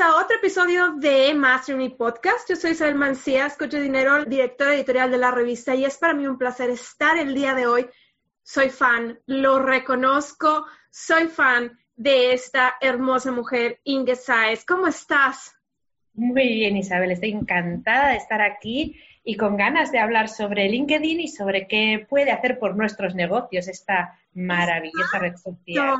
A otro episodio de Master Me Podcast. Yo soy Isabel Mancías, coach de dinero, directora editorial de la revista y es para mí un placer estar el día de hoy. Soy fan, lo reconozco, soy fan de esta hermosa mujer, Inge Saez. ¿Cómo estás? Muy bien, Isabel, estoy encantada de estar aquí y con ganas de hablar sobre LinkedIn y sobre qué puede hacer por nuestros negocios esta maravillosa red social.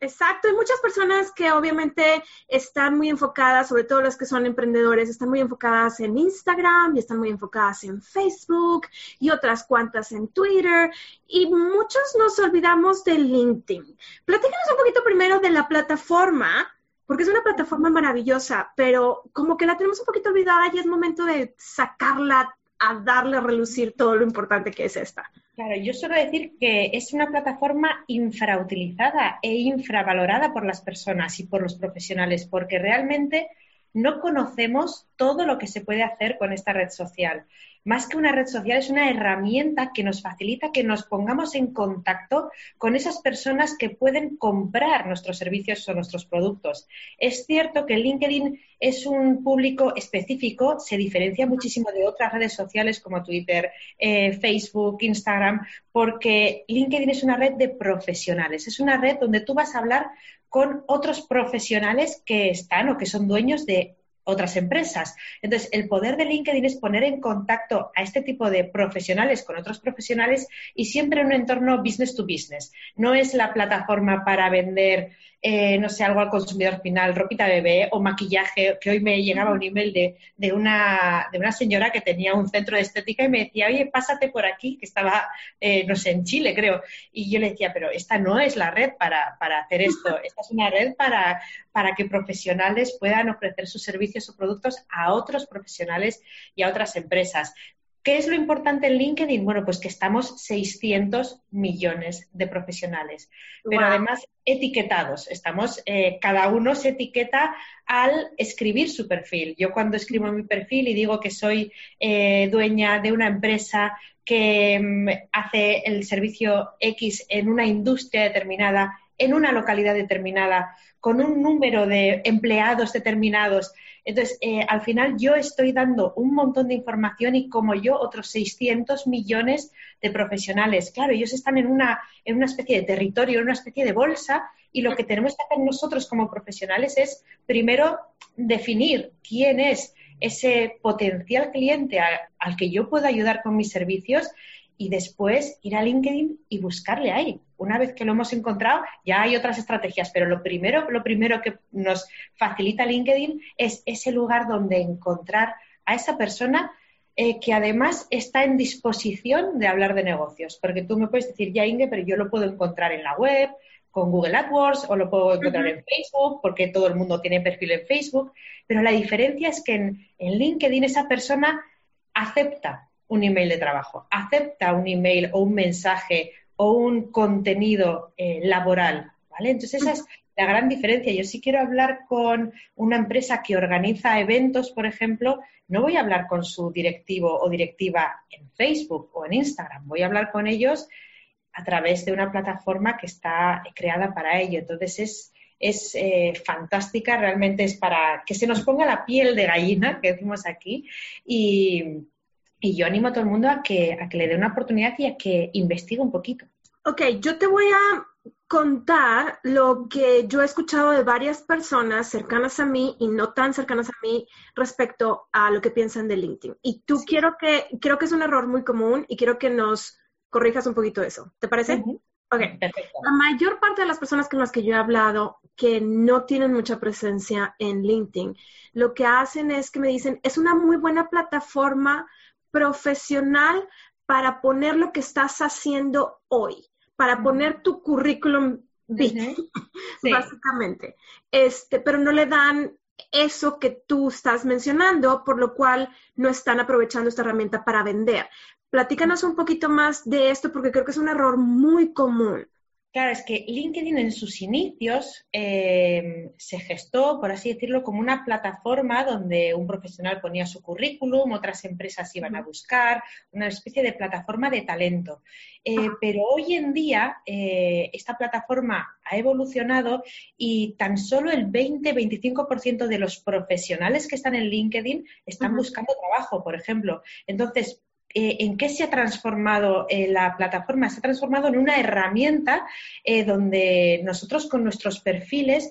Exacto, hay muchas personas que obviamente están muy enfocadas, sobre todo los que son emprendedores, están muy enfocadas en Instagram y están muy enfocadas en Facebook y otras cuantas en Twitter y muchos nos olvidamos de LinkedIn. Platícanos un poquito primero de la plataforma porque es una plataforma maravillosa, pero como que la tenemos un poquito olvidada y es momento de sacarla a darle a relucir todo lo importante que es esta. Claro, yo suelo decir que es una plataforma infrautilizada e infravalorada por las personas y por los profesionales, porque realmente no conocemos todo lo que se puede hacer con esta red social más que una red social, es una herramienta que nos facilita que nos pongamos en contacto con esas personas que pueden comprar nuestros servicios o nuestros productos. Es cierto que LinkedIn es un público específico, se diferencia muchísimo de otras redes sociales como Twitter, eh, Facebook, Instagram, porque LinkedIn es una red de profesionales, es una red donde tú vas a hablar con otros profesionales que están o que son dueños de otras empresas. Entonces, el poder de LinkedIn es poner en contacto a este tipo de profesionales con otros profesionales y siempre en un entorno business to business. No es la plataforma para vender eh, no sé, algo al consumidor final, ropita bebé o maquillaje, que hoy me llegaba un email de, una, de una señora que tenía un centro de estética y me decía, oye, pásate por aquí, que estaba, eh, no sé, en Chile, creo. Y yo le decía, pero esta no es la red para, para hacer esto, esta es una red para, para que profesionales puedan ofrecer sus servicios o productos a otros profesionales y a otras empresas. ¿Qué es lo importante en LinkedIn? Bueno, pues que estamos 600 millones de profesionales, pero además etiquetados. Estamos, eh, cada uno se etiqueta al escribir su perfil. Yo cuando escribo mi perfil y digo que soy eh, dueña de una empresa que mm, hace el servicio X en una industria determinada, en una localidad determinada, con un número de empleados determinados, entonces, eh, al final yo estoy dando un montón de información y como yo, otros 600 millones de profesionales. Claro, ellos están en una, en una especie de territorio, en una especie de bolsa y lo que tenemos que hacer nosotros como profesionales es, primero, definir quién es ese potencial cliente al que yo puedo ayudar con mis servicios y después ir a LinkedIn y buscarle ahí. Una vez que lo hemos encontrado, ya hay otras estrategias, pero lo primero, lo primero que nos facilita LinkedIn es ese lugar donde encontrar a esa persona eh, que además está en disposición de hablar de negocios. Porque tú me puedes decir, ya Inge, pero yo lo puedo encontrar en la web, con Google AdWords, o lo puedo encontrar en Facebook, porque todo el mundo tiene perfil en Facebook. Pero la diferencia es que en, en LinkedIn esa persona acepta un email de trabajo, acepta un email o un mensaje o un contenido eh, laboral, ¿vale? Entonces esa es la gran diferencia. Yo si quiero hablar con una empresa que organiza eventos, por ejemplo, no voy a hablar con su directivo o directiva en Facebook o en Instagram, voy a hablar con ellos a través de una plataforma que está creada para ello. Entonces es, es eh, fantástica, realmente es para que se nos ponga la piel de gallina, que decimos aquí, y, y yo animo a todo el mundo a que, a que le dé una oportunidad y a que investigue un poquito. Ok, yo te voy a contar lo que yo he escuchado de varias personas cercanas a mí y no tan cercanas a mí respecto a lo que piensan de LinkedIn. Y tú quiero que, creo que es un error muy común y quiero que nos corrijas un poquito eso. ¿Te parece? Ok. Perfecto. La mayor parte de las personas con las que yo he hablado que no tienen mucha presencia en LinkedIn, lo que hacen es que me dicen, es una muy buena plataforma profesional para poner lo que estás haciendo hoy, para poner tu currículum básicamente. Este, pero no le dan eso que tú estás mencionando, por lo cual no están aprovechando esta herramienta para vender. Platícanos un poquito más de esto porque creo que es un error muy común. Claro, es que LinkedIn en sus inicios eh, se gestó, por así decirlo, como una plataforma donde un profesional ponía su currículum, otras empresas iban a buscar, una especie de plataforma de talento. Eh, pero hoy en día eh, esta plataforma ha evolucionado y tan solo el 20-25% de los profesionales que están en LinkedIn están buscando trabajo, por ejemplo. Entonces, eh, en qué se ha transformado eh, la plataforma. Se ha transformado en una herramienta eh, donde nosotros con nuestros perfiles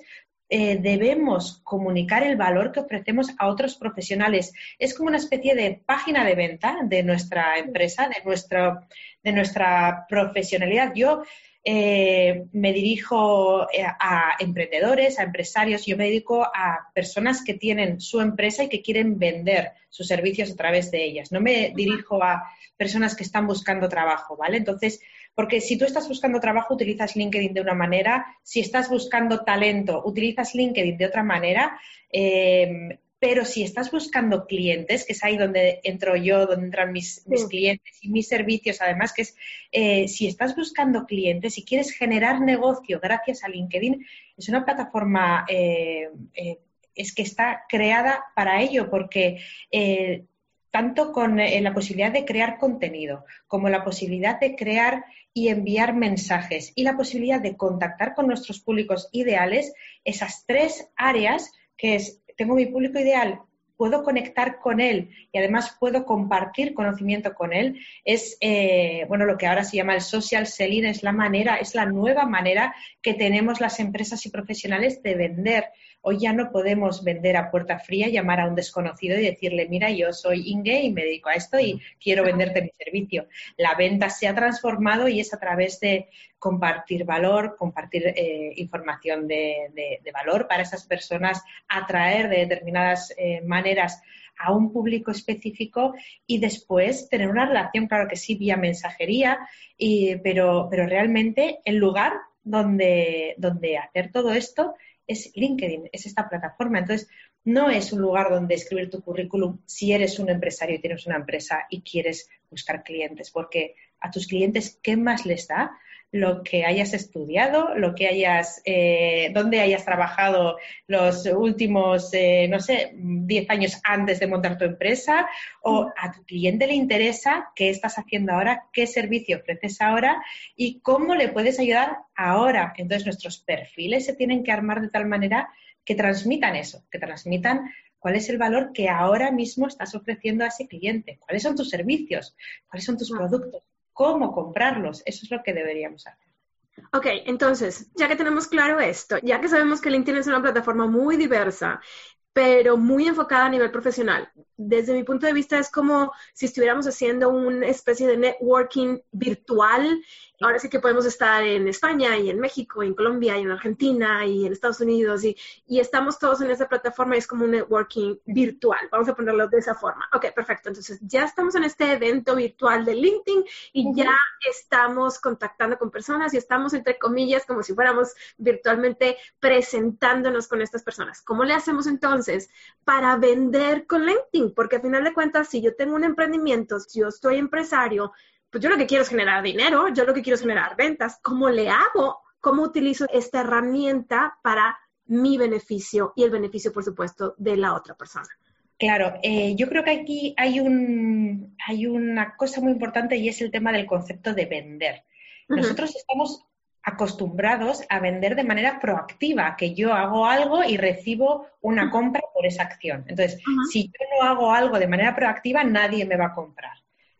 debemos comunicar el valor que ofrecemos a otros profesionales. Es como una especie de página de venta de nuestra empresa, de, de nuestra profesionalidad. Yo eh, me dirijo eh, a emprendedores, a empresarios, yo me dedico a personas que tienen su empresa y que quieren vender sus servicios a través de ellas. No me dirijo a personas que están buscando trabajo, ¿vale? Entonces, porque si tú estás buscando trabajo, utilizas LinkedIn de una manera, si estás buscando talento, utilizas LinkedIn de otra manera. Eh, pero si estás buscando clientes, que es ahí donde entro yo, donde entran mis, clientes y mis servicios, además, que es eh, si estás buscando clientes y quieres generar negocio gracias a LinkedIn, es una plataforma eh, eh, es que está creada para ello, porque tanto con la posibilidad de crear contenido, como la posibilidad de crear y enviar mensajes y la posibilidad de contactar con nuestros públicos ideales, esas tres áreas que es tengo mi público ideal, puedo conectar con él y además puedo compartir conocimiento con él, es eh, bueno lo que ahora se llama el social selling, es la manera, es la nueva manera que tenemos las empresas y profesionales de vender. Hoy ya no podemos vender a puerta fría, llamar a un desconocido y decirle, mira, yo soy Inge y me dedico a esto y quiero venderte mi servicio. La venta se ha transformado y es a través de compartir valor, compartir eh, información de, valor para esas personas, atraer de determinadas eh, maneras a un público específico y después tener una relación, claro que sí, vía mensajería, pero, pero realmente el lugar donde, donde hacer todo esto es LinkedIn, es esta plataforma. Entonces, no es un lugar donde escribir tu currículum si eres un empresario y tienes una empresa y quieres buscar clientes, porque a tus clientes, ¿qué más les da? Lo que hayas estudiado, lo que hayas, eh, dónde hayas trabajado los últimos, eh, no sé, 10 años antes de montar tu empresa, o a tu cliente le interesa qué estás haciendo ahora, qué servicio ofreces ahora y cómo le puedes ayudar ahora. Entonces, nuestros perfiles se tienen que armar de tal manera que transmitan eso, que transmitan cuál es el valor que ahora mismo estás ofreciendo a ese cliente, cuáles son tus servicios, cuáles son tus productos, cómo comprarlos. Eso es lo que deberíamos hacer. Ok, entonces, ya que tenemos claro esto, ya que sabemos que LinkedIn es una plataforma muy diversa, pero muy enfocada a nivel profesional. Desde mi punto de vista es como si estuviéramos haciendo una especie de networking virtual ahora sí que podemos estar en España y en México, y en Colombia y en Argentina y en Estados Unidos y, y, estamos todos en esa plataforma y es como un networking virtual. Vamos a ponerlo de esa forma. Ok, perfecto. Entonces ya estamos en este evento virtual de LinkedIn y ya estamos contactando con personas y estamos entre comillas como si fuéramos virtualmente presentándonos con estas personas. ¿Cómo le hacemos entonces para vender con LinkedIn? Porque a final de cuentas, si yo tengo un emprendimiento, si yo estoy empresario, pues yo lo que quiero es generar dinero, yo lo que quiero es generar ventas. ¿Cómo le hago? ¿Cómo utilizo esta herramienta para mi beneficio y el beneficio, por supuesto, de la otra persona? Claro, eh, yo creo que aquí hay, un, hay una cosa muy importante y es el tema del concepto de vender. Nosotros estamos acostumbrados a vender de manera proactiva, que yo hago algo y recibo una compra por esa acción. Entonces, si yo no hago algo de manera proactiva, nadie me va a comprar.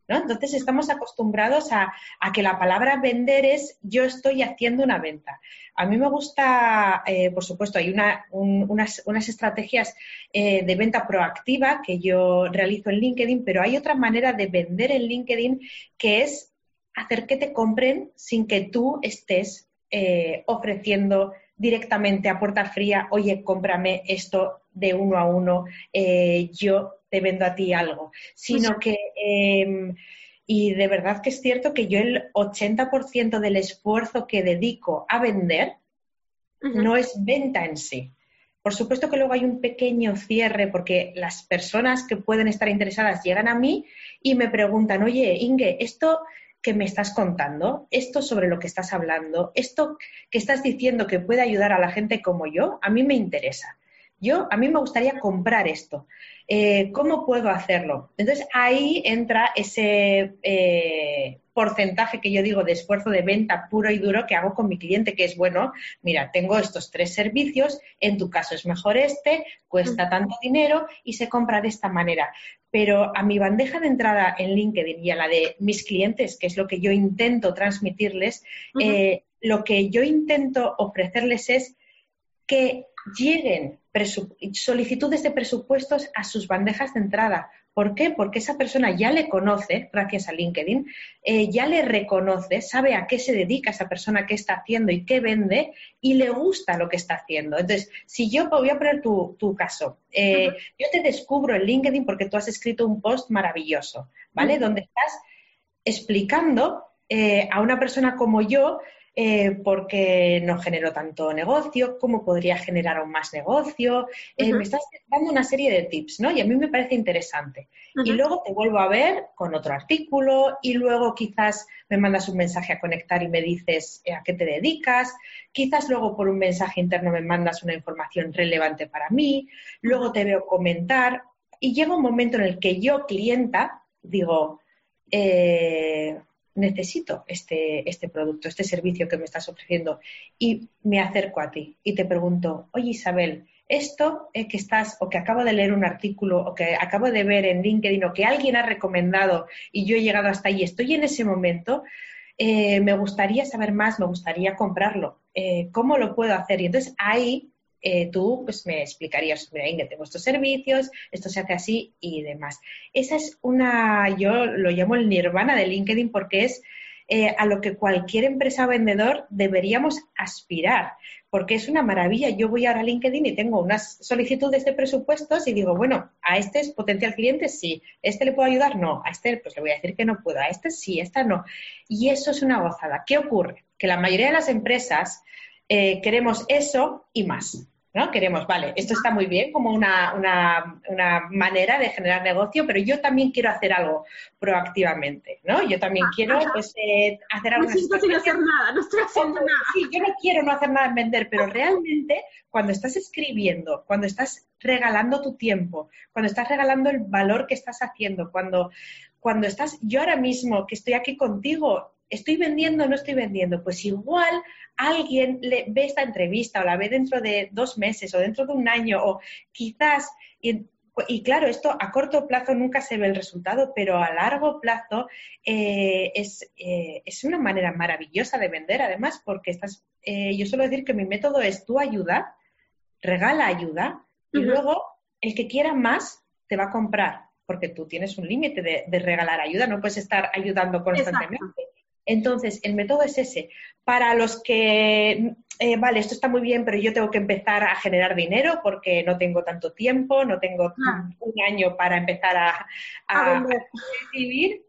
Entonces estamos acostumbrados a, que la palabra vender es yo estoy haciendo una venta. A mí me gusta, eh, por supuesto, hay unas, estrategias eh, de venta proactiva que yo realizo en LinkedIn, pero hay otra manera de vender en LinkedIn que es hacer que te compren sin que tú estés eh, ofreciendo directamente a puerta fría, oye, cómprame esto de uno a uno, yo te vendo a ti algo, sino que, em, y de verdad que es cierto que yo el 80% del esfuerzo que dedico a vender no es venta en sí. Por supuesto que luego hay un pequeño cierre porque las personas que pueden estar interesadas llegan a mí y me preguntan, oye, Inge, esto que me estás contando, esto sobre lo que estás hablando, esto que estás diciendo que puede ayudar a la gente como yo, a mí me interesa. Yo, a mí me gustaría comprar esto. Eh, ¿Cómo puedo hacerlo? Entonces ahí entra ese eh, porcentaje que yo digo de esfuerzo de venta puro y duro que hago con mi cliente, que es, bueno, mira, tengo estos tres servicios, en tu caso es mejor este, cuesta tanto dinero y se compra de esta manera. Pero a mi bandeja de entrada en LinkedIn y a la de mis clientes, que es lo que yo intento transmitirles, eh, lo que yo intento ofrecerles es que lleguen solicitudes de presupuestos a sus bandejas de entrada. ¿Por qué? Porque esa persona ya le conoce, gracias a LinkedIn, eh, ya le reconoce, sabe a qué se dedica esa persona, qué está haciendo y qué vende, y le gusta lo que está haciendo. Entonces, si yo voy a poner tu, caso, eh, yo te descubro en LinkedIn porque tú has escrito un post maravilloso, ¿vale? Donde estás explicando eh, a una persona como yo eh, porque no genero tanto negocio, cómo podría generar aún más negocio. Eh, me estás dando una serie de tips, ¿no? Y a mí me parece interesante. Y luego te vuelvo a ver con otro artículo y luego quizás me mandas un mensaje a conectar y me dices eh, a qué te dedicas. Quizás luego por un mensaje interno me mandas una información relevante para mí. Luego te veo comentar y llega un momento en el que yo, clienta, digo, eh, necesito este, este producto, este servicio que me estás ofreciendo y me acerco a ti y te pregunto, oye Isabel, esto que estás o que acabo de leer un artículo o que acabo de ver en LinkedIn o que alguien ha recomendado y yo he llegado hasta ahí, estoy en ese momento, eh, me gustaría saber más, me gustaría comprarlo. Eh, ¿Cómo lo puedo hacer? Y entonces ahí eh, tú pues me explicarías, mira, tengo estos servicios, esto se hace así y demás. Esa es una, yo lo llamo el nirvana de LinkedIn porque es eh, a lo que cualquier empresa vendedor deberíamos aspirar, porque es una maravilla. Yo voy ahora a LinkedIn y tengo unas solicitudes de presupuestos y digo, bueno, a este es potencial cliente, sí, ¿a este le puedo ayudar? No, a este pues le voy a decir que no puedo, a este sí, a esta no. Y eso es una gozada. ¿Qué ocurre? Que la mayoría de las empresas eh, queremos eso y más. ¿no? Queremos, vale, esto está muy bien como una, manera de generar negocio, pero yo también quiero hacer algo proactivamente, ¿no? Yo también quiero pues, eh, hacer algo. No sin hacer nada, no estoy haciendo nada. Sí, yo no quiero no hacer nada en vender, pero realmente cuando estás escribiendo, cuando estás regalando tu tiempo, cuando estás regalando el valor que estás haciendo, cuando, cuando estás, yo ahora mismo que estoy aquí contigo, ¿Estoy vendiendo o no estoy vendiendo? Pues igual alguien le, ve esta entrevista o la ve dentro de dos meses o dentro de un año o quizás, y, claro, esto a corto plazo nunca se ve el resultado, pero a largo plazo eh, es, eh, es, una manera maravillosa de vender, además, porque estás, eh, yo suelo decir que mi método es tú ayuda, regala ayuda y luego el que quiera más te va a comprar porque tú tienes un límite de, regalar ayuda, no puedes estar ayudando constantemente. Entonces, el método es ese. Para los que, eh, vale, esto está muy bien, pero yo tengo que empezar a generar dinero porque no tengo tanto tiempo, no tengo ah. un año para empezar a, a, vivir.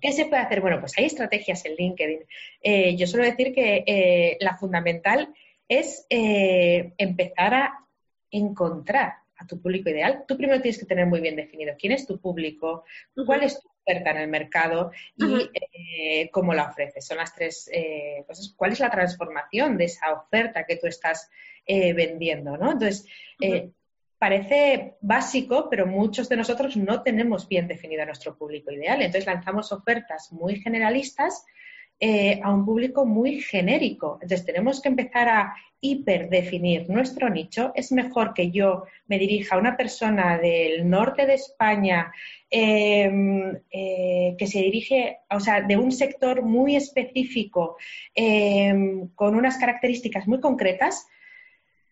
¿Qué se puede hacer? Bueno, pues hay estrategias en LinkedIn. Eh, yo suelo decir que eh, la fundamental es empezar a encontrar a tu público ideal. Tú primero tienes que tener muy bien definido quién es tu público, cuál es tu oferta en el mercado y eh, cómo la ofreces. Son las tres eh, cosas. ¿Cuál es la transformación de esa oferta que tú estás eh, vendiendo? ¿no? Entonces, parece básico, pero muchos de nosotros no tenemos bien definido a nuestro público ideal. Entonces, lanzamos ofertas muy generalistas a un público muy genérico. Entonces, tenemos que empezar a hiperdefinir nuestro nicho. Es mejor que yo me dirija a una persona del norte de España Em, eh, que se dirige, o sea, de un sector muy específico, em, con unas características muy concretas,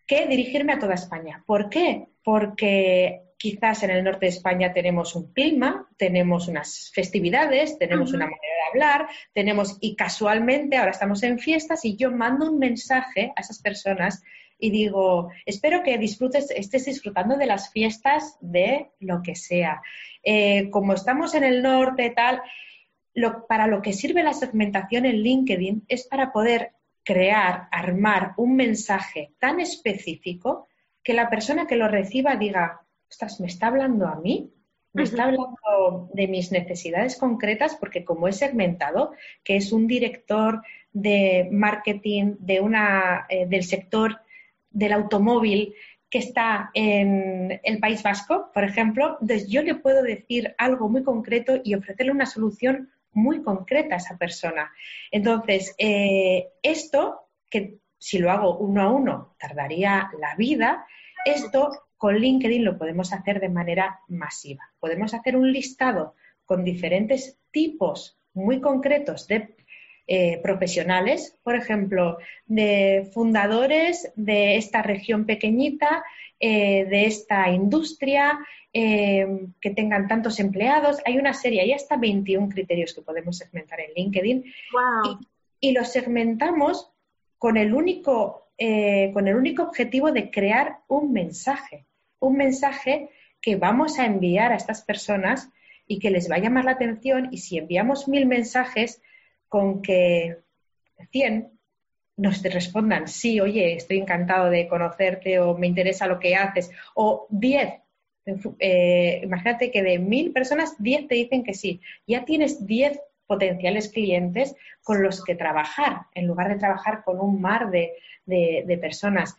que dirigirme a toda España. ¿Por qué? Porque quizás en el norte de España tenemos un clima, tenemos unas festividades, tenemos una manera hablar, tenemos, y casualmente ahora estamos en fiestas y yo mando un mensaje a esas personas y digo, espero que disfrutes, estés disfrutando de las fiestas de lo que sea. Eh, como estamos en el norte, tal, para lo que sirve la segmentación en LinkedIn es para poder crear, armar un mensaje tan específico que la persona que lo reciba diga, ostras, ¿me está hablando a mí? Me está hablando de mis necesidades concretas porque como he segmentado, que es un director de marketing de una, eh, del sector del automóvil que está en el País Vasco, por ejemplo, entonces yo le puedo decir algo muy concreto y ofrecerle una solución muy concreta a esa persona. Entonces, eh, esto, que si lo hago uno a uno tardaría la vida, esto con LinkedIn lo podemos hacer de manera masiva. Podemos hacer un listado con diferentes tipos muy concretos de eh, profesionales, por ejemplo, de fundadores de esta región pequeñita, eh, de esta industria, eh, que tengan tantos empleados. Hay una serie, hay hasta 21 criterios que podemos segmentar en LinkedIn. Y, y los segmentamos con el único con el único objetivo de crear un mensaje un mensaje que vamos a enviar a estas personas y que les va a llamar la atención. Y si enviamos mil mensajes con que 100 nos respondan, sí, oye, estoy encantado de conocerte o me interesa lo que haces, o 10, eh, imagínate que de mil personas, 10 te dicen que sí, ya tienes 10 potenciales clientes con los que trabajar, en lugar de trabajar con un mar de, de personas.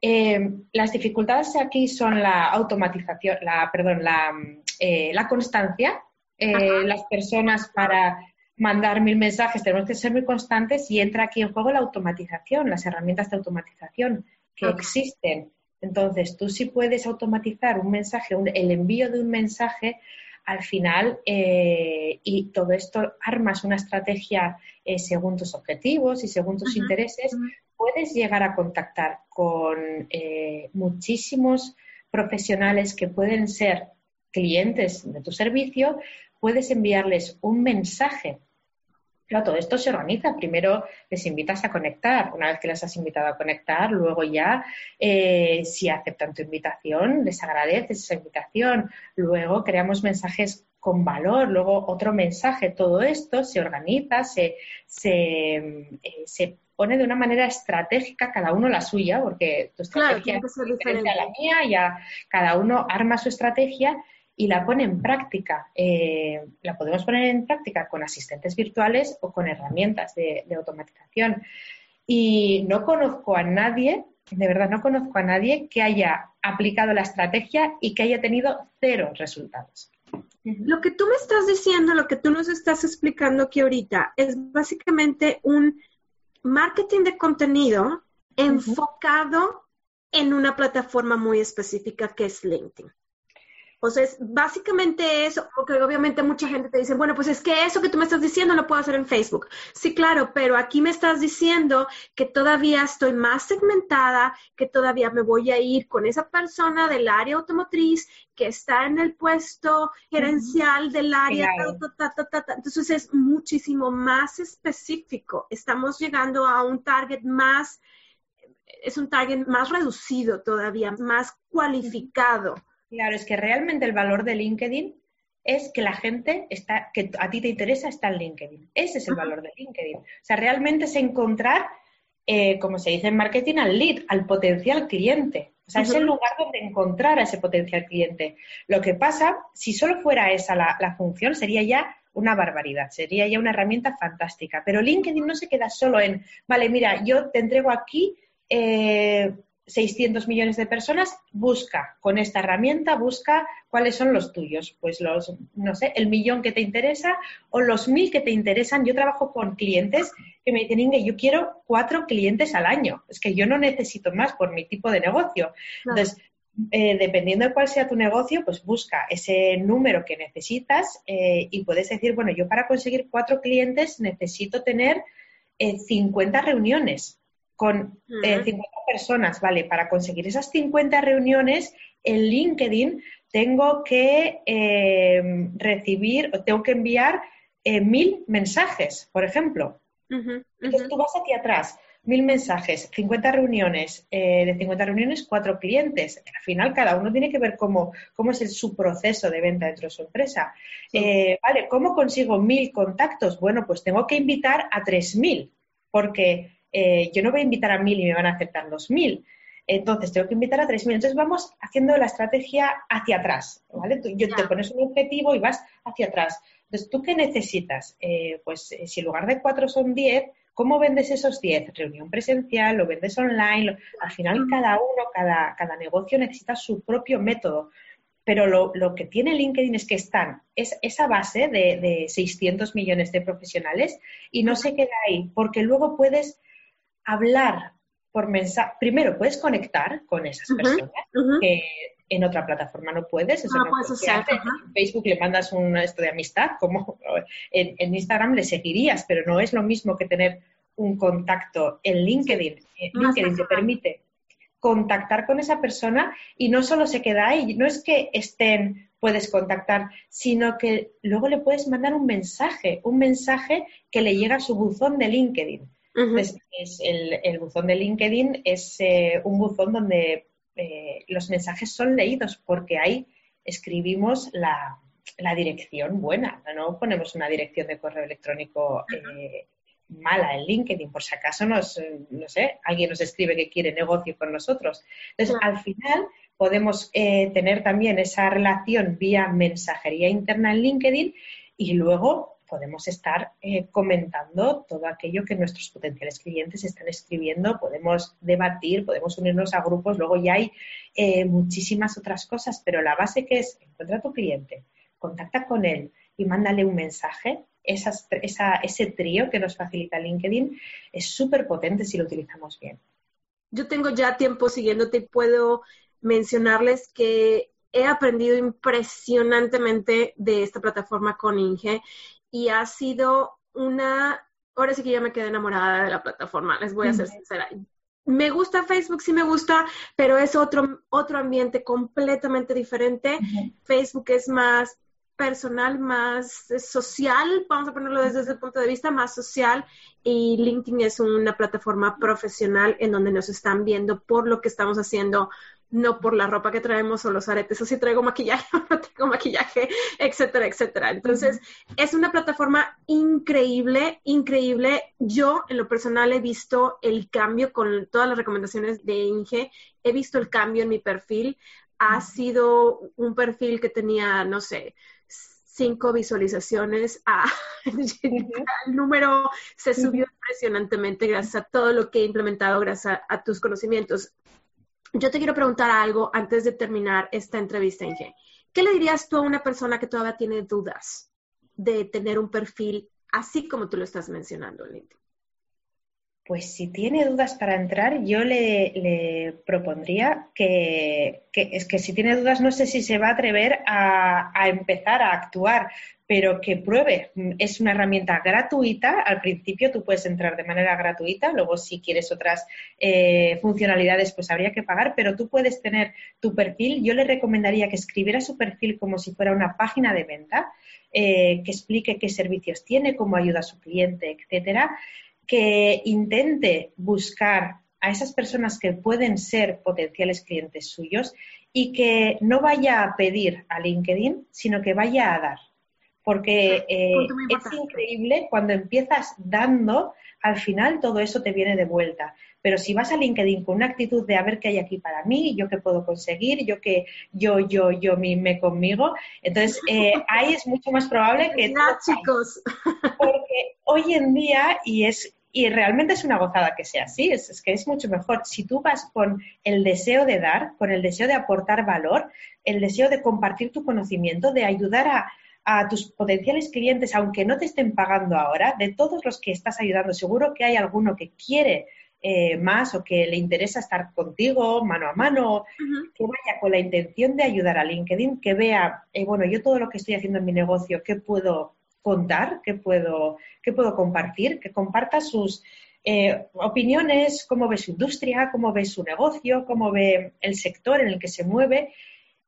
Eh, las dificultades aquí son la automatización, la, perdón, la, eh, la constancia. Eh, las personas para mandar mil mensajes tenemos que ser muy constantes y entra aquí en juego la automatización, las herramientas de automatización que existen. Entonces, tú sí puedes automatizar un mensaje, el envío de un mensaje al final y todo esto armas una estrategia según tus objetivos y según tus intereses, puedes llegar a contactar con eh, muchísimos profesionales que pueden ser clientes de tu servicio, puedes enviarles un mensaje. Claro, todo esto se organiza. Primero les invitas a conectar. Una vez que les has invitado a conectar, luego ya, eh, si aceptan tu invitación, les agradeces esa invitación. Luego creamos mensajes con valor, luego otro mensaje. Todo esto se organiza, se, se, eh, se pone de una manera estratégica, cada uno la suya, porque tu estrategia es diferente a la mía, ya cada uno arma su estrategia y la pone en práctica. Eh, la podemos poner en práctica con asistentes virtuales o con herramientas de, automatización. Y no conozco a nadie, de verdad no conozco a nadie que haya aplicado la estrategia y que haya tenido cero resultados. Lo que tú me estás diciendo, lo que tú nos estás explicando aquí ahorita, es básicamente un marketing de contenido enfocado en una plataforma muy específica que es LinkedIn. O sea, es básicamente eso, porque obviamente mucha gente te dice, bueno, pues es que eso que tú me estás diciendo lo puedo hacer en Facebook. Sí, claro, pero aquí me estás diciendo que todavía estoy más segmentada, que todavía me voy a ir con esa persona del área automotriz que está en el puesto gerencial del área. Entonces es muchísimo más específico. Estamos llegando a un target más, es un target más reducido todavía, más cualificado. Claro, es que realmente el valor de LinkedIn es que la gente está, que a ti te interesa está en LinkedIn. Ese es el valor de LinkedIn. O sea, realmente es encontrar, eh, como se dice en marketing, al lead, al potencial cliente. O sea, es el lugar donde encontrar a ese potencial cliente. Lo que pasa, si solo fuera esa la, función, sería ya una barbaridad, sería ya una herramienta fantástica. Pero LinkedIn no se queda solo en, vale, mira, yo te entrego aquí eh, 600 millones de personas, busca con esta herramienta, busca cuáles son los tuyos. Pues los, no sé, el millón que te interesa o los mil que te interesan. Yo trabajo con clientes que me dicen, Inge, yo quiero cuatro clientes al año. Es que yo no necesito más por mi tipo de negocio. Entonces, eh, dependiendo de cuál sea tu negocio, pues busca ese número que necesitas eh, y puedes decir, bueno, yo para conseguir cuatro clientes necesito tener 50 eh, reuniones con 50 personas, ¿vale? Para conseguir esas 50 reuniones en LinkedIn tengo que eh, recibir o tengo que enviar eh, mil mensajes, por ejemplo. Entonces tú vas aquí atrás, mil mensajes, 50 reuniones, eh, de 50 reuniones, cuatro clientes. Al final cada uno tiene que ver cómo, cómo es su proceso de venta dentro de su empresa. vale, ¿cómo consigo mil contactos? Bueno, pues tengo que invitar a tres mil, porque eh, yo no voy a invitar a mil y me van a aceptar los mil. Entonces, tengo que invitar a 3.000. Entonces, vamos haciendo la estrategia hacia atrás, ¿vale? yo te pones un objetivo y vas hacia atrás. Entonces, ¿tú qué necesitas? Eh, pues eh, si en lugar de cuatro son 10, ¿cómo vendes esos 10? Reunión presencial, lo vendes online. Al final, cada uno, cada, cada negocio necesita su propio método pero lo, que tiene LinkedIn es que están es, esa base de, de, 600 millones de profesionales y no se queda ahí, porque luego puedes hablar por mensaje. Primero, puedes conectar con esas personas que en otra plataforma no puedes. Eso no, En Facebook le mandas un esto de amistad, como en, Instagram le seguirías, pero no es lo mismo que tener un contacto en LinkedIn. LinkedIn te permite contactar con esa persona y no solo se queda ahí, no es que estén, puedes contactar, sino que luego le puedes mandar un mensaje, un mensaje que le llega a su buzón de LinkedIn. Es el, buzón de LinkedIn es eh, un buzón donde eh, los mensajes son leídos porque ahí escribimos la, dirección buena, no ponemos una dirección de correo electrónico mala en LinkedIn, por si acaso nos, no sé, alguien nos escribe que quiere negocio con nosotros. Entonces, al final podemos eh, tener también esa relación vía mensajería interna en LinkedIn y luego podemos estar eh, comentando todo aquello que nuestros potenciales clientes están escribiendo, podemos debatir, podemos unirnos a grupos, luego ya hay eh, muchísimas otras cosas, pero la base que es encuentra a tu cliente, contacta con él y mándale un mensaje. Ese trío que nos facilita LinkedIn es súper potente si lo utilizamos bien. Yo tengo ya tiempo siguiéndote y puedo mencionarles que he aprendido impresionantemente de esta plataforma con Inge y ha sido una, ahora sí que ya me quedé enamorada de la plataforma, les voy a ser sincera. Me gusta Facebook, sí me gusta, pero es otro, otro ambiente completamente diferente. Facebook es más personal, más social, vamos a ponerlo desde ese punto de vista, más social, y LinkedIn es una plataforma profesional en donde nos están viendo por lo que estamos haciendo, no por la ropa que traemos o los aretes, o si traigo maquillaje o no traigo maquillaje, etcétera, etcétera. Entonces, es una plataforma increíble, increíble. Yo, en lo personal, he visto el cambio con todas las recomendaciones de Inge, he visto el cambio en mi perfil. Ha sido un perfil que tenía, no sé, cinco visualizaciones, a, el número se subió impresionantemente gracias a todo lo que he implementado, gracias a, tus conocimientos. Yo te quiero preguntar algo antes de terminar esta entrevista, Inge. ¿Qué le dirías tú a una persona que todavía tiene dudas de tener un perfil así como tú lo estás mencionando, LinkedIn? Pues si tiene dudas para entrar, yo le, propondría que, es que si tiene dudas, no sé si se va a atrever a, empezar a actuar, pero que pruebe. Es una herramienta gratuita. Al principio tú puedes entrar de manera gratuita, luego si quieres otras eh, funcionalidades, pues habría que pagar, pero tú puedes tener tu perfil. Yo le recomendaría que escribiera su perfil como si fuera una página de venta, eh, que explique qué servicios tiene, cómo ayuda a su cliente, etcétera que intente buscar a esas personas que pueden ser potenciales clientes suyos y que no vaya a pedir a LinkedIn, sino que vaya a dar. Porque eh, es increíble cuando empiezas dando, al final todo eso te viene de vuelta. Pero si vas a LinkedIn con una actitud de a ver qué hay aquí para mí, yo qué puedo conseguir, yo que yo, yo, yo me conmigo, entonces eh, ahí es mucho más probable que... chicos. Porque hoy en día, y es y realmente es una gozada que sea así, es, que es mucho mejor. Si tú vas con el deseo de dar, con el deseo de aportar valor, el deseo de compartir tu conocimiento, de ayudar a, tus potenciales clientes, aunque no te estén pagando ahora, de todos los que estás ayudando, seguro que hay alguno que quiere eh, más o que le interesa estar contigo mano a mano, que vaya con la intención de ayudar a LinkedIn, que vea, eh, bueno, yo todo lo que estoy haciendo en mi negocio, ¿qué puedo contar, qué puedo, qué puedo compartir, que comparta sus eh, opiniones, cómo ve su industria, cómo ve su negocio, cómo ve el sector en el que se mueve.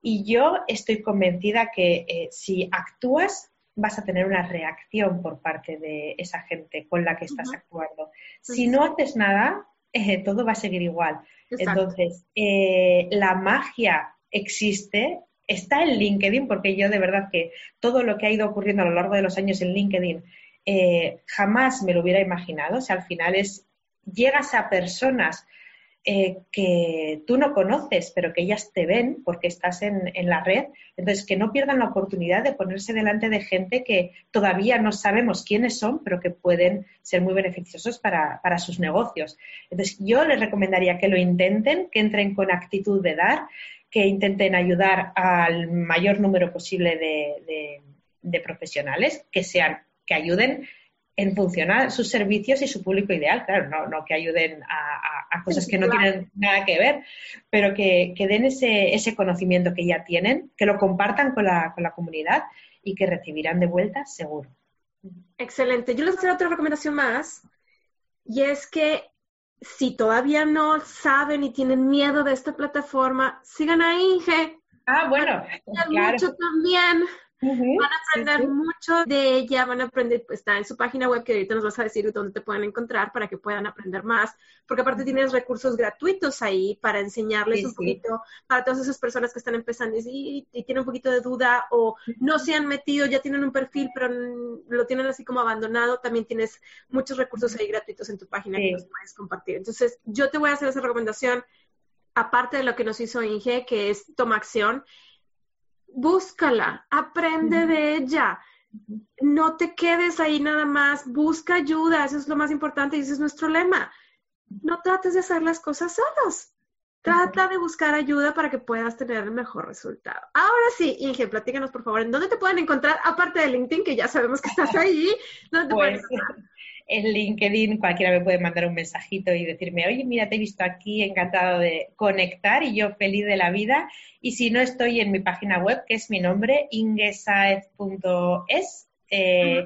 Y yo estoy convencida que eh, si actúas, vas a tener una reacción por parte de esa gente con la que estás actuando. Si no haces nada, eh, todo va a seguir igual. Entonces, la magia existe está en LinkedIn, porque yo de verdad que todo lo que ha ido ocurriendo a lo largo de los años en LinkedIn eh, jamás me lo hubiera imaginado. O sea, al final es, llegas a personas eh, que tú no conoces, pero que ellas te ven porque estás en, la red. Entonces, que no pierdan la oportunidad de ponerse delante de gente que todavía no sabemos quiénes son, pero que pueden ser muy beneficiosos para, sus negocios. Entonces, yo les recomendaría que lo intenten, que entren con actitud de dar, que intenten ayudar al mayor número posible de profesionales, que sean, que ayuden en funcionar sus servicios y su público ideal. Claro, no, no que ayuden a, cosas que no tienen nada que ver, pero que, den ese, ese, conocimiento que ya tienen, que lo compartan con la, con la comunidad y que recibirán de vuelta seguro. Excelente. Yo les voy a hacer otra recomendación más y es que si todavía no saben y tienen miedo de esta plataforma, sigan a Inge. Ah, bueno, claro. mucho también van a aprender mucho de ella, van a aprender, pues, está en su página web que ahorita nos vas a decir dónde te pueden encontrar para que puedan aprender más, porque aparte tienes recursos gratuitos ahí para enseñarles un poquito, para todas esas personas que están empezando y, tienen un poquito de duda o no se han metido, ya tienen un perfil, pero lo tienen así como abandonado, también tienes muchos recursos ahí gratuitos en tu página que los puedes compartir. Entonces, yo te voy a hacer esa recomendación, aparte de lo que nos hizo Inge, que es toma acción búscala, aprende de ella. No te quedes ahí nada más, busca ayuda, eso es lo más importante y ese es nuestro lema. No trates de hacer las cosas solos. Trata de buscar ayuda para que puedas tener el mejor resultado. Ahora sí, Inge, platícanos por favor, ¿en dónde te pueden encontrar? Aparte de LinkedIn, que ya sabemos que estás ahí, ¿dónde te pueden encontrar? En LinkedIn cualquiera me puede mandar un mensajito y decirme, oye, mira, te he visto aquí, encantado de conectar y yo feliz de la vida. Y si no estoy en mi página web, que es mi nombre, ingesaez.es. Eh,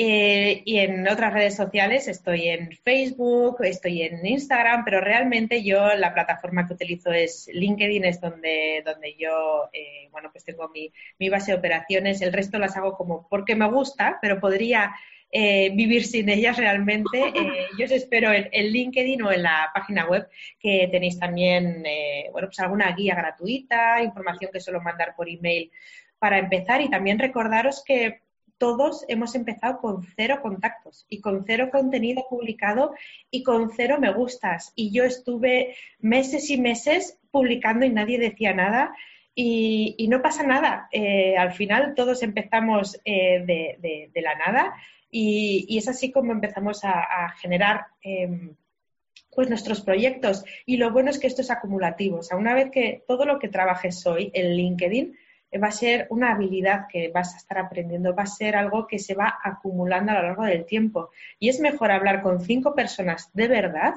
eh, y en otras redes sociales estoy en Facebook, estoy en Instagram, pero realmente yo la plataforma que utilizo es LinkedIn, es donde, donde yo, eh, bueno, pues tengo mi, mi base de operaciones. El resto las hago como porque me gusta, pero podría eh, vivir sin ellas realmente. Eh, yo os espero en, LinkedIn o en la página web que tenéis también, eh, bueno, pues alguna guía gratuita, información que suelo mandar por email para empezar y también recordaros que todos hemos empezado con cero contactos y con cero contenido publicado y con cero me gustas. Y yo estuve meses y meses publicando y nadie decía nada. Y, no pasa nada. al final todos empezamos de, la nada y, es así como empezamos a, generar em, pues nuestros proyectos. Y lo bueno es que esto es acumulativo. O sea, una vez que todo lo que trabajes hoy en LinkedIn eh, va a ser una habilidad que vas a estar aprendiendo, va a ser algo que se va acumulando a lo largo del tiempo. Y es mejor hablar con cinco personas de verdad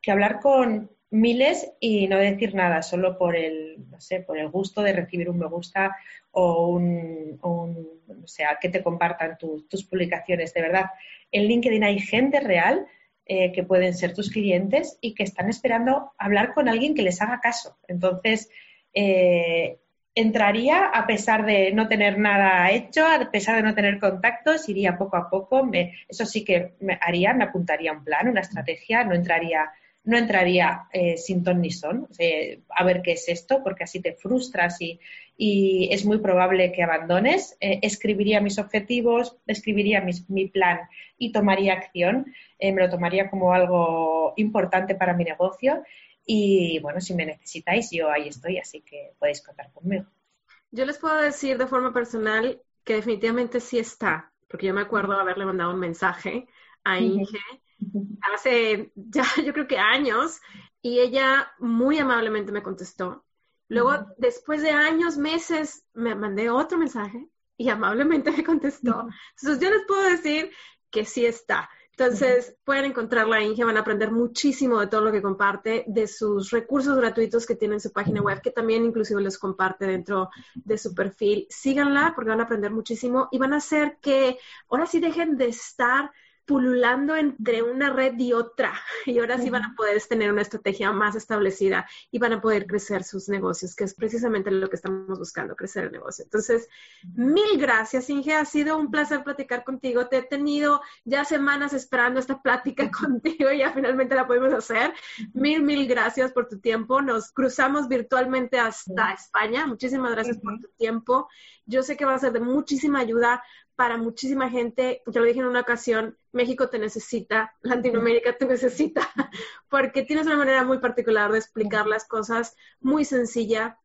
que hablar con miles y no decir nada, solo por el, no sé, por el gusto de recibir un me gusta o un, o sea, que te compartan tus publicaciones. De verdad, en LinkedIn hay gente real eh, que pueden ser tus clientes y que están esperando hablar con alguien que les haga caso. Entonces, eh, entraría a pesar de no tener nada hecho, a pesar de no tener contactos, iría poco a poco. eso sí que me haría, me apuntaría un plan, una estrategia, no entraría no entraría eh, sin ton ni son, a ver qué es esto, porque así te frustras y, es muy probable que abandones. Eh, escribiría mis objetivos, escribiría mi plan y tomaría acción. Eh, me lo tomaría como algo importante para mi negocio. Y bueno, si me necesitáis, yo ahí estoy, así que podéis contar conmigo. Yo les puedo decir de forma personal que definitivamente sí está, porque yo me acuerdo haberle mandado un mensaje a Inge hace ya yo creo que años y ella muy amablemente me contestó. Luego, después de años, meses, me mandé otro mensaje y amablemente me contestó. Entonces, yo les puedo decir que sí está. Entonces, pueden encontrarla en Inge, van a aprender muchísimo de todo lo que comparte, de sus recursos gratuitos que tiene en su página web, que también inclusive los comparte dentro de su perfil. Síganla porque van a aprender muchísimo y van a hacer que ahora sí dejen de estar pululando entre una red y otra. Y ahora sí van a poder tener una estrategia más establecida y van a poder crecer sus negocios, que es precisamente lo que estamos buscando, crecer el negocio. Entonces, mil gracias, Inge. Ha sido un placer platicar contigo. Te he tenido ya semanas esperando esta plática contigo y ya finalmente la podemos hacer. Mil, mil gracias por tu tiempo. Nos cruzamos virtualmente hasta España. Muchísimas gracias por tu tiempo. Yo sé que va a ser de muchísima ayuda para muchísima gente, te lo dije en una ocasión, México te necesita, Latinoamérica te necesita, porque tienes una manera muy particular de explicar las cosas, muy sencilla.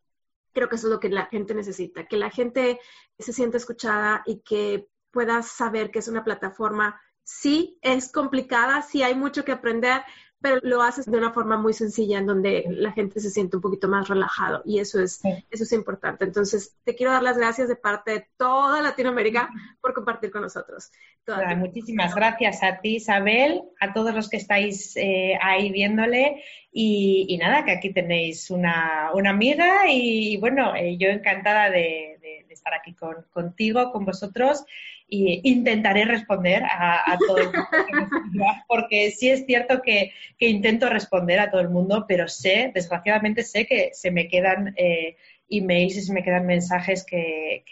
Creo que eso es lo que la gente necesita, que la gente se sienta escuchada y que pueda saber que es una plataforma. Sí, es complicada, sí hay mucho que aprender, pero lo haces de una forma muy sencilla en donde la gente se siente un poquito más relajado y eso es, eso es importante. Entonces, te quiero dar las gracias de parte de toda Latinoamérica por compartir con nosotros. muchísimas gracias a ti, Isabel, a todos los que estáis eh, ahí viéndole. Y, nada, que aquí tenéis una, amiga y, bueno, eh, yo encantada de, estar aquí contigo, con vosotros y intentaré responder a, todo el mundo, porque sí es cierto que, intento responder a todo el mundo, pero sé, desgraciadamente sé que se me quedan eh, emails y se me quedan mensajes que,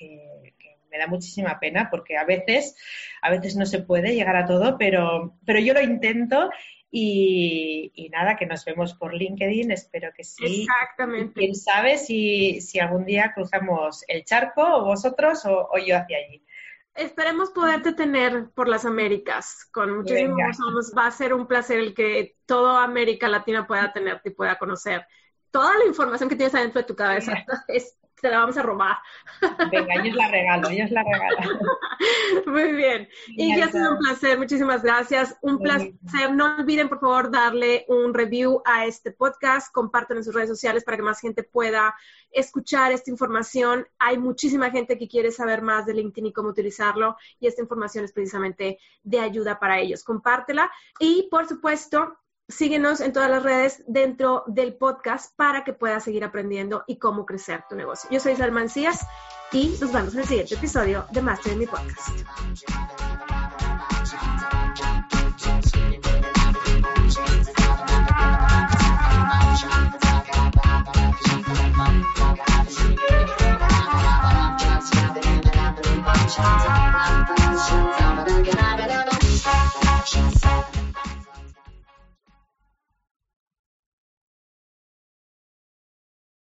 me da muchísima pena, porque a veces, a veces no se puede llegar a todo, pero, pero yo lo intento y, nada, que nos vemos por LinkedIn, espero que sí. Exactamente. quién sabe si, si, algún día cruzamos el charco, o vosotros, o yo hacia allí. Esperemos poderte tener por las Américas. Con muchísimos Va a ser un placer el que toda América Latina pueda tenerte y pueda conocer toda la información que tienes adentro de tu cabeza. Es te la vamos a robar. Venga, yo la regalo, yo la regalo. Muy bien. Y ya ha sido un placer, muchísimas gracias. Un placer. No olviden, por favor, darle un review a este podcast, compartan en sus redes sociales para que más gente pueda escuchar esta información. Hay muchísima gente que quiere saber más de LinkedIn y cómo utilizarlo, y esta información es precisamente de ayuda para ellos. Compártela. Y, por supuesto, síguenos en todas las redes dentro del podcast para que puedas seguir aprendiendo y cómo crecer tu negocio. Yo soy Salma Mancías y nos vemos en el siguiente episodio de Master en mi podcast.